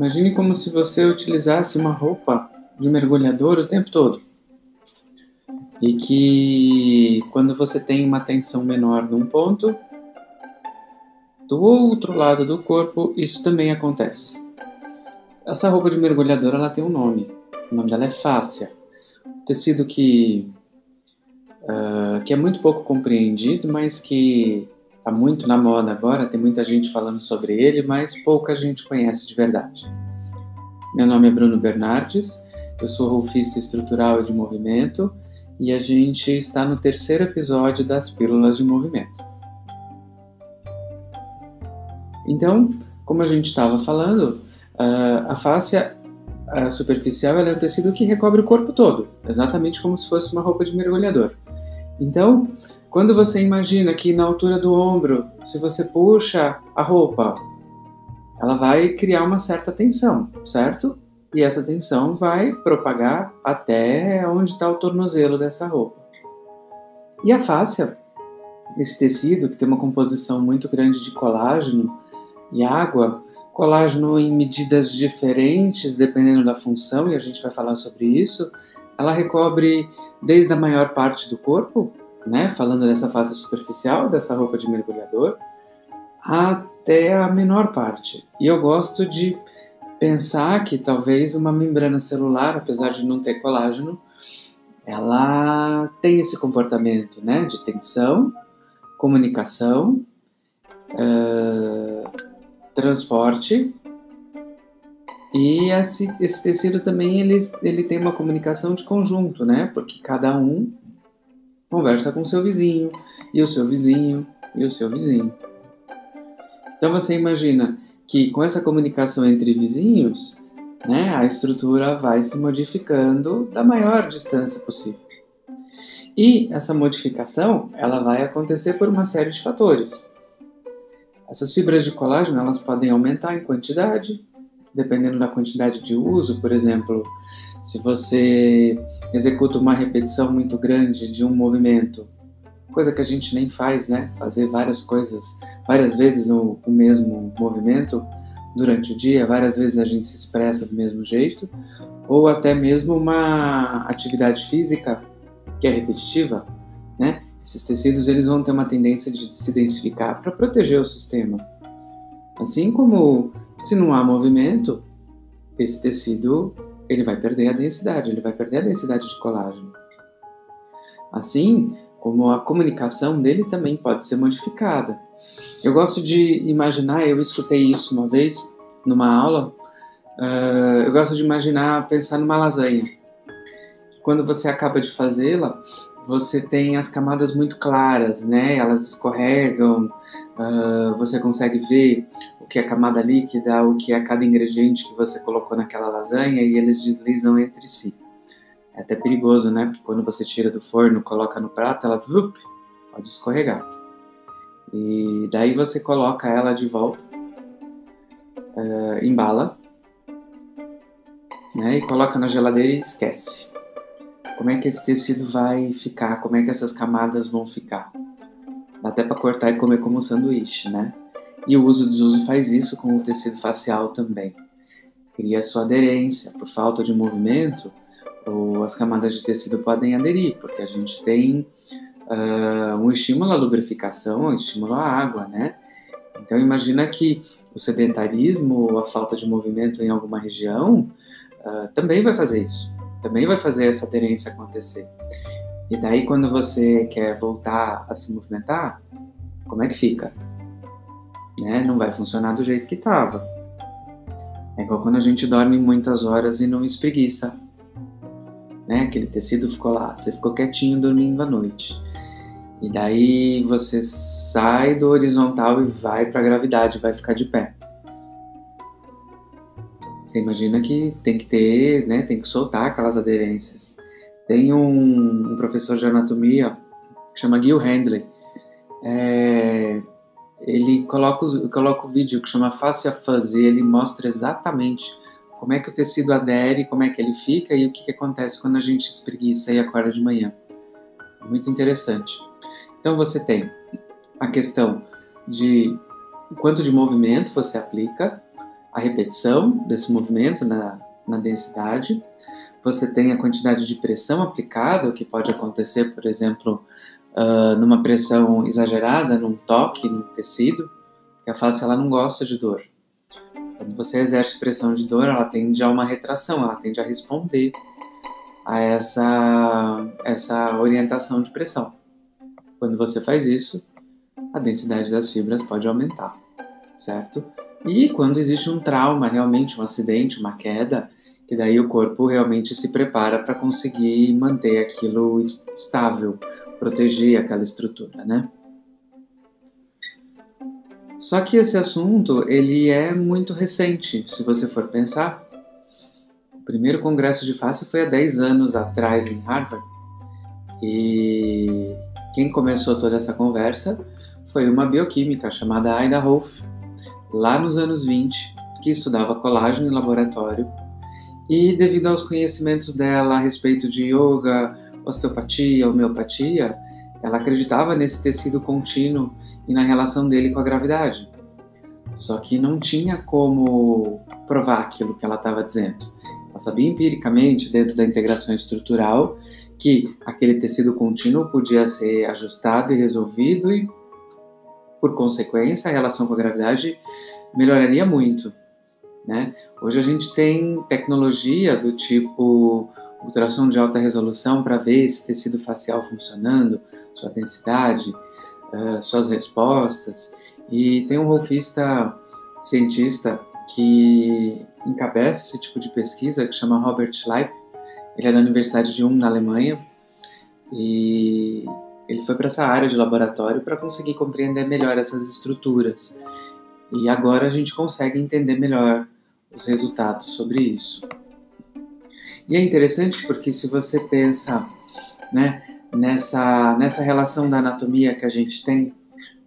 Imagine como se você utilizasse uma roupa de mergulhador o tempo todo. E que quando você tem uma tensão menor num ponto, do outro lado do corpo isso também acontece. Essa roupa de mergulhador ela tem um nome. O nome dela é fáscia. tecido que, uh, que é muito pouco compreendido, mas que está muito na moda agora. Tem muita gente falando sobre ele, mas pouca gente conhece de verdade. Meu nome é Bruno Bernardes, eu sou rolfista estrutural de movimento e a gente está no terceiro episódio das Pílulas de Movimento. Então, como a gente estava falando, a fáscia superficial é um tecido que recobre o corpo todo, exatamente como se fosse uma roupa de mergulhador. Então, quando você imagina que na altura do ombro, se você puxa a roupa, ela vai criar uma certa tensão, certo? E essa tensão vai propagar até onde está o tornozelo dessa roupa. E a fáscia, esse tecido que tem uma composição muito grande de colágeno e água, colágeno em medidas diferentes dependendo da função, e a gente vai falar sobre isso, ela recobre desde a maior parte do corpo, né, falando dessa face superficial, dessa roupa de mergulhador, até a menor parte. E eu gosto de pensar que talvez uma membrana celular, apesar de não ter colágeno, ela tem esse comportamento né, de tensão, comunicação, uh, transporte e esse, esse, tecido também ele, ele tem uma comunicação de conjunto, né? Porque cada um conversa com seu vizinho, e o seu vizinho, e o seu vizinho. Então você imagina que com essa comunicação entre vizinhos, né, a estrutura vai se modificando da maior distância possível. E essa modificação, ela vai acontecer por uma série de fatores. Essas fibras de colágeno, elas podem aumentar em quantidade, dependendo da quantidade de uso, por exemplo, se você executa uma repetição muito grande de um movimento, coisa que a gente nem faz, né? Fazer várias coisas, várias vezes o, o mesmo movimento durante o dia, várias vezes a gente se expressa do mesmo jeito, ou até mesmo uma atividade física que é repetitiva, né? Esses tecidos eles vão ter uma tendência de se densificar para proteger o sistema. Assim como se não há movimento, esse tecido ele vai perder a densidade, ele vai perder a densidade de colágeno. Assim como a comunicação dele também pode ser modificada. Eu gosto de imaginar, eu escutei isso uma vez numa aula, uh, eu gosto de imaginar, pensar numa lasanha. Quando você acaba de fazê-la, você tem as camadas muito claras, né? Elas escorregam, uh, você consegue ver o que é camada líquida, o que é cada ingrediente que você colocou naquela lasanha e eles deslizam entre si. É até perigoso, né? Porque quando você tira do forno, coloca no prato, ela vup, pode escorregar. E daí você coloca ela de volta, uh, embala, né? E coloca na geladeira e esquece como é que esse tecido vai ficar, como é que essas camadas vão ficar. Dá até para cortar e comer como sanduíche, né? E o uso desuso faz isso com o tecido facial também. Cria sua aderência. Por falta de movimento, ou as camadas de tecido podem aderir, porque a gente tem uh, um estímulo à lubrificação, um estímulo à água, né? Então imagina que o sedentarismo, a falta de movimento em alguma região, uh, também vai fazer isso também vai fazer essa aderência acontecer. E daí, quando você quer voltar a se movimentar, como é que fica? Né? Não vai funcionar do jeito que estava. É igual quando a gente dorme muitas horas e não espreguiça. Né? Aquele tecido ficou lá, você ficou quietinho dormindo à noite. E daí você sai do horizontal e vai para a gravidade, vai ficar de pé. Você imagina que tem que ter, né, tem que soltar aquelas aderências. Tem um, um professor de anatomia que chama Gil Handley. É, ele coloca, coloca o vídeo que chama Fascia Fuzz e ele mostra exatamente como é que o tecido adere, como é que ele fica e o que, que acontece quando a gente espreguiça e acorda de manhã. Muito interessante. Então você tem a questão de quanto de movimento você aplica, a repetição desse movimento na, na densidade, você tem a quantidade de pressão aplicada, o que pode acontecer, por exemplo, uh, numa pressão exagerada, num toque, num tecido, porque a face ela não gosta de dor. Quando você exerce pressão de dor, ela tende a uma retração, ela tende a responder a essa, essa orientação de pressão. Quando você faz isso, a densidade das fibras pode aumentar, certo? E quando existe um trauma, realmente um acidente, uma queda, que daí o corpo realmente se prepara para conseguir manter aquilo estável, proteger aquela estrutura, né? Só que esse assunto ele é muito recente, se você for pensar. O primeiro congresso de face foi há 10 anos atrás em Harvard. E quem começou toda essa conversa foi uma bioquímica chamada Aida Rolf, lá nos anos 20, que estudava colágeno em laboratório. E devido aos conhecimentos dela a respeito de yoga, osteopatia, homeopatia, ela acreditava nesse tecido contínuo e na relação dele com a gravidade. Só que não tinha como provar aquilo que ela estava dizendo. Ela sabia empiricamente, dentro da integração estrutural, que aquele tecido contínuo podia ser ajustado e resolvido e, por consequência, a relação com a gravidade melhoraria muito. Né? Hoje a gente tem tecnologia do tipo ultrassom de alta resolução para ver esse tecido facial funcionando, sua densidade, uh, suas respostas. E tem um rolfista cientista que encabeça esse tipo de pesquisa, que chama Robert Schleip. Ele é da Universidade de Ulm, na Alemanha, e ele foi para essa área de laboratório para conseguir compreender melhor essas estruturas. E agora a gente consegue entender melhor os resultados sobre isso. E é interessante porque se você pensa, né, nessa, nessa relação da anatomia que a gente tem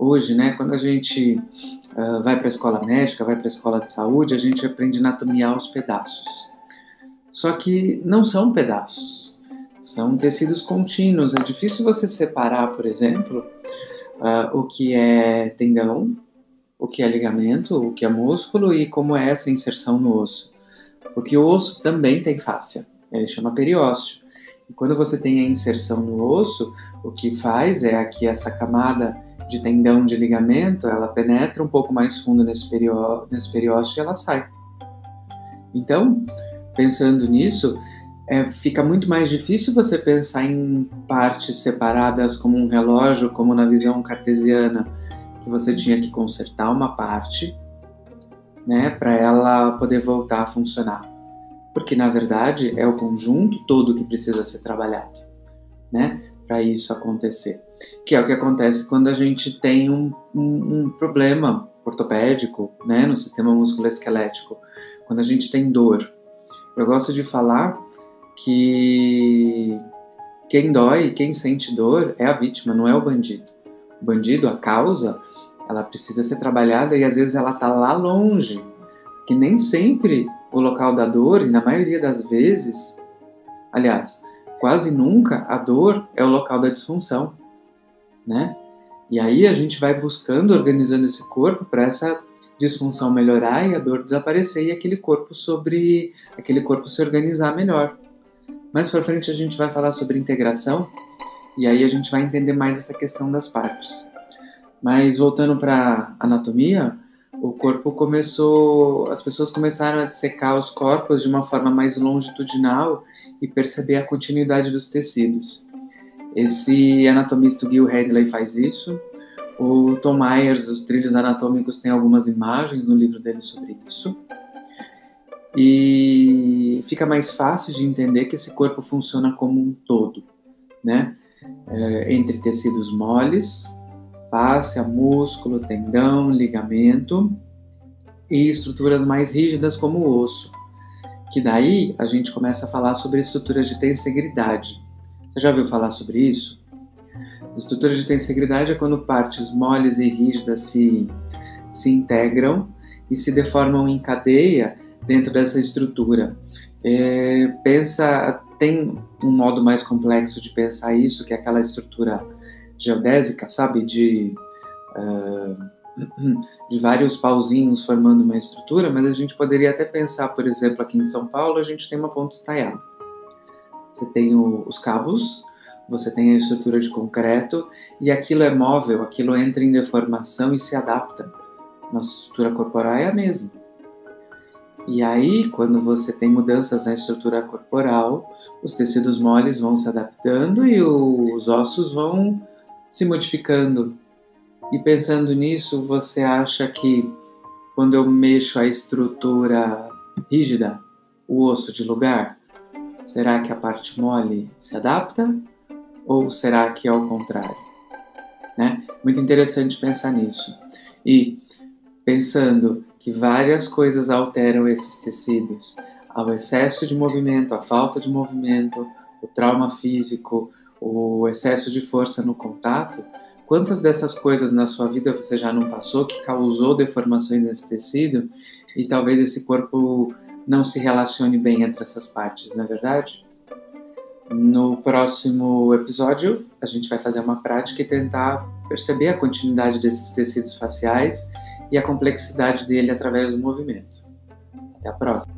hoje, né? Quando a gente uh, vai para a escola médica, vai para a escola de saúde, a gente aprende anatomia aos pedaços. Só que não são pedaços, são tecidos contínuos. É difícil você separar, por exemplo, uh, o que é tendão, o que é ligamento, o que é músculo e como é essa inserção no osso. Porque o osso também tem fáscia, ele chama periósteo. E quando você tem a inserção no osso, o que faz é que essa camada de tendão de ligamento, ela penetra um pouco mais fundo nesse, perió nesse periósteo e ela sai. Então, pensando nisso, é, fica muito mais difícil você pensar em partes separadas como um relógio, como na visão cartesiana, que você tinha que consertar uma parte, né, para ela poder voltar a funcionar porque na verdade é o conjunto todo que precisa ser trabalhado, né, para isso acontecer. Que é o que acontece quando a gente tem um, um, um problema ortopédico, né, no sistema musculoesquelético, quando a gente tem dor. Eu gosto de falar que quem dói, quem sente dor é a vítima, não é o bandido. Bandido, a causa, ela precisa ser trabalhada e às vezes ela está lá longe, que nem sempre o local da dor, e na maioria das vezes, aliás, quase nunca a dor é o local da disfunção, né? E aí a gente vai buscando, organizando esse corpo para essa disfunção melhorar e a dor desaparecer e aquele corpo sobre aquele corpo se organizar melhor. Mais para frente a gente vai falar sobre integração e aí a gente vai entender mais essa questão das partes. Mas voltando para anatomia, o corpo começou, as pessoas começaram a dissecar os corpos de uma forma mais longitudinal e perceber a continuidade dos tecidos. Esse anatomista Gil Hadley faz isso. O Tom Myers, os trilhos anatômicos, tem algumas imagens no livro dele sobre isso. E fica mais fácil de entender que esse corpo funciona como um todo, né? É, entre tecidos moles, fáscia, músculo, tendão, ligamento e estruturas mais rígidas como o osso. Que daí a gente começa a falar sobre estruturas de tensegridade. Você já ouviu falar sobre isso? estruturas de tensegridade é quando partes moles e rígidas se, se integram e se deformam em cadeia dentro dessa estrutura. É, pensa, tem um modo mais complexo de pensar isso, que é aquela estrutura geodésica, sabe? De uh, de vários pauzinhos formando uma estrutura, mas a gente poderia até pensar, por exemplo, aqui em São Paulo, a gente tem uma ponte estaiada. Você tem o, os cabos, você tem a estrutura de concreto e aquilo é móvel, aquilo entra em deformação e se adapta. Nossa estrutura corporal é a mesma. E aí, quando você tem mudanças na estrutura corporal, os tecidos moles vão se adaptando e os ossos vão se modificando. E pensando nisso, você acha que quando eu mexo a estrutura rígida, o osso de lugar, será que a parte mole se adapta ou será que é o contrário? Né? Muito interessante pensar nisso. E pensando que várias coisas alteram esses tecidos, ao excesso de movimento, a falta de movimento, o trauma físico, o excesso de força no contato, quantas dessas coisas na sua vida você já não passou que causou deformações nesse tecido? E talvez esse corpo não se relacione bem entre essas partes, não é verdade? No próximo episódio, a gente vai fazer uma prática e tentar perceber a continuidade desses tecidos faciais e a complexidade dele através do movimento. Até a próxima!